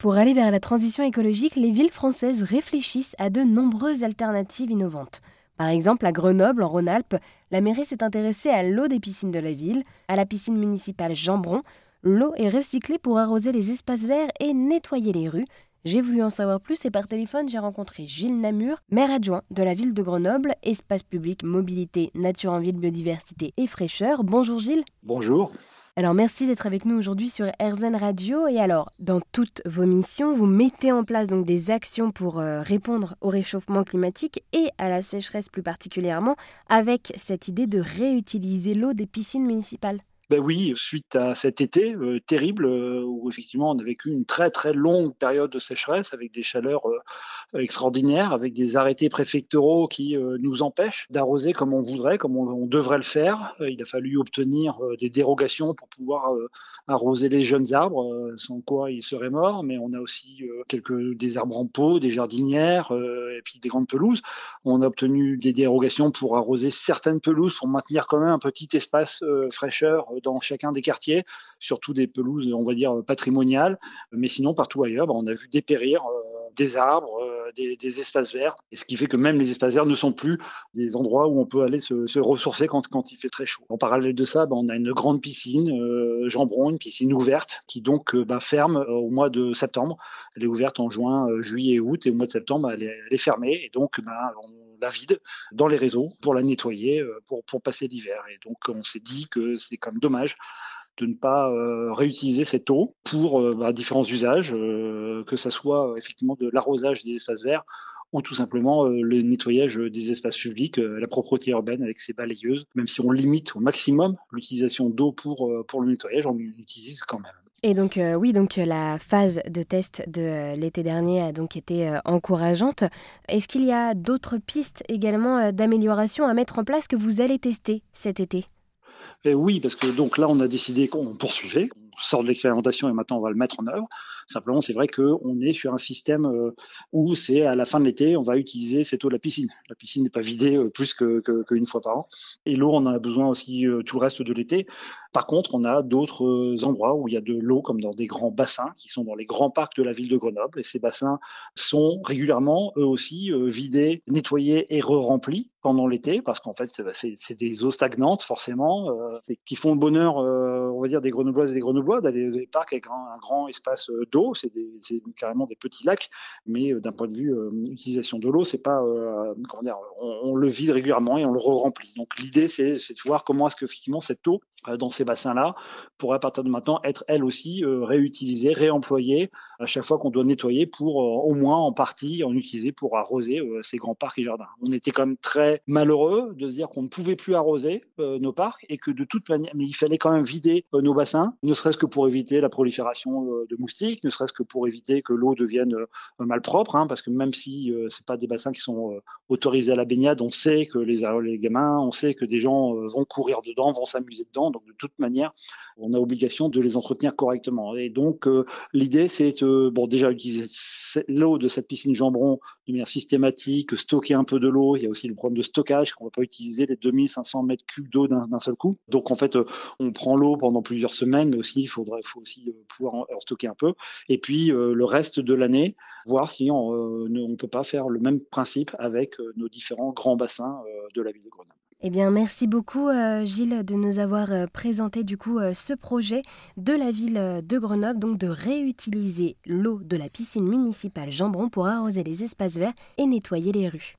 Pour aller vers la transition écologique, les villes françaises réfléchissent à de nombreuses alternatives innovantes. Par exemple, à Grenoble, en Rhône-Alpes, la mairie s'est intéressée à l'eau des piscines de la ville, à la piscine municipale Jambron. L'eau est recyclée pour arroser les espaces verts et nettoyer les rues. J'ai voulu en savoir plus et par téléphone, j'ai rencontré Gilles Namur, maire adjoint de la ville de Grenoble, espace public, mobilité, nature en ville, biodiversité et fraîcheur. Bonjour Gilles. Bonjour. Alors merci d'être avec nous aujourd'hui sur RZN Radio. Et alors, dans toutes vos missions, vous mettez en place donc des actions pour euh, répondre au réchauffement climatique et à la sécheresse plus particulièrement, avec cette idée de réutiliser l'eau des piscines municipales. Ben oui, suite à cet été euh, terrible euh, où effectivement on a vécu une très très longue période de sécheresse avec des chaleurs euh, extraordinaires, avec des arrêtés préfectoraux qui nous empêchent d'arroser comme on voudrait, comme on, devrait le faire. il a fallu obtenir des dérogations pour pouvoir arroser les jeunes arbres, sans quoi ils seraient morts. Mais on a aussi quelques des arbres en pot, des jardinières et puis des grandes pelouses. On a obtenu des dérogations pour arroser certaines pelouses pour maintenir quand même un petit espace fraîcheur dans chacun des quartiers, surtout des pelouses, on va dire, patrimoniales. Mais sinon, partout ailleurs, bah, on a vu dépérir euh, des arbres, euh, des, espaces verts, et ce qui fait que même les espaces verts ne sont plus des endroits où on peut aller se, ressourcer quand, il fait très chaud. En parallèle de ça, bah, on a une grande piscine, euh, Jambron, une piscine ouverte, qui donc bah, ferme au mois de septembre. Elle est ouverte en juin, juillet et août, et au mois de septembre, elle est, fermée, et donc on vide dans les réseaux pour la nettoyer, euh, pour, pour passer l'hiver. Et donc, on s'est dit que c'est quand même dommage de ne pas euh, réutiliser cette eau pour euh, bah, différents usages, que ce soit effectivement de l'arrosage des espaces verts ou tout simplement le nettoyage des espaces publics, la propreté urbaine avec ses balayeuses. Même si on limite au maximum l'utilisation d'eau pour, pour le nettoyage, on l'utilise quand même. Et donc euh, oui, donc euh, la phase de test de euh, l'été dernier a donc été encourageante. Est-ce qu'il y a d'autres pistes également d'amélioration à mettre en place que vous allez tester cet été? Et Oui, parce que donc là on a décidé qu'on poursuivait, sort de l'expérimentation et maintenant on va le mettre en œuvre. Simplement, c'est vrai qu'on est sur un système où c'est à la fin de l'été, on va utiliser cette eau de la piscine. La piscine n'est pas vidée plus qu'une que, fois par an. Et l'eau, on en a besoin aussi tout le reste de l'été. Par contre, on a d'autres endroits où il y a de l'eau, comme dans des grands bassins, qui sont dans les grands parcs de la ville de Grenoble. Et ces bassins sont régulièrement, eux aussi, vidés, nettoyés et re-remplis pendant l'été, parce qu'en fait, c'est des eaux stagnantes, forcément, qui font le bonheur, on va dire, des Grenobloises et des Grenoblois, d'aller dans les parcs avec un, grand espace d'eau c'est carrément des petits lacs, mais euh, d'un point de vue euh, utilisation de l'eau, c'est pas euh, comment dire, on, le vide régulièrement et on le re-remplit. Donc l'idée, c'est de voir comment est-ce que effectivement cette eau dans ces bassins-là pourrait à partir de maintenant être elle aussi réutilisée, réemployée à chaque fois qu'on doit nettoyer pour au moins en partie en utiliser pour arroser ces grands parcs et jardins. On était quand même très malheureux de se dire qu'on ne pouvait plus arroser nos parcs et que de toute manière, mais il fallait quand même vider nos bassins, ne serait-ce que pour éviter la prolifération de moustiques, ne serait-ce que pour éviter que l'eau devienne euh, malpropre, hein, parce que même si euh, c'est pas des bassins qui sont euh, autorisés à la baignade, on sait que les, les gamins, on sait que des gens vont courir dedans, vont s'amuser dedans, donc de toute manière, on a obligation de les entretenir correctement. Et donc l'idée, c'est bon déjà utiliser l'eau de cette piscine Jambron de manière systématique, stocker un peu de l'eau. Il y a aussi le problème de stockage, qu'on ne va pas utiliser les 2500 mètres cubes d'eau d'un seul coup. Donc en fait, on prend l'eau pendant plusieurs semaines, mais aussi il faudrait, faut aussi pouvoir en stocker un peu et puis euh, le reste de l'année, voir si on ne peut pas faire le même principe avec euh, nos différents grands bassins euh, de la ville de Grenoble. Eh bien, merci beaucoup Gilles de nous avoir présenté du coup ce projet de la ville de Grenoble, donc de réutiliser l'eau de la piscine municipale Jambron pour arroser les espaces verts et nettoyer les rues.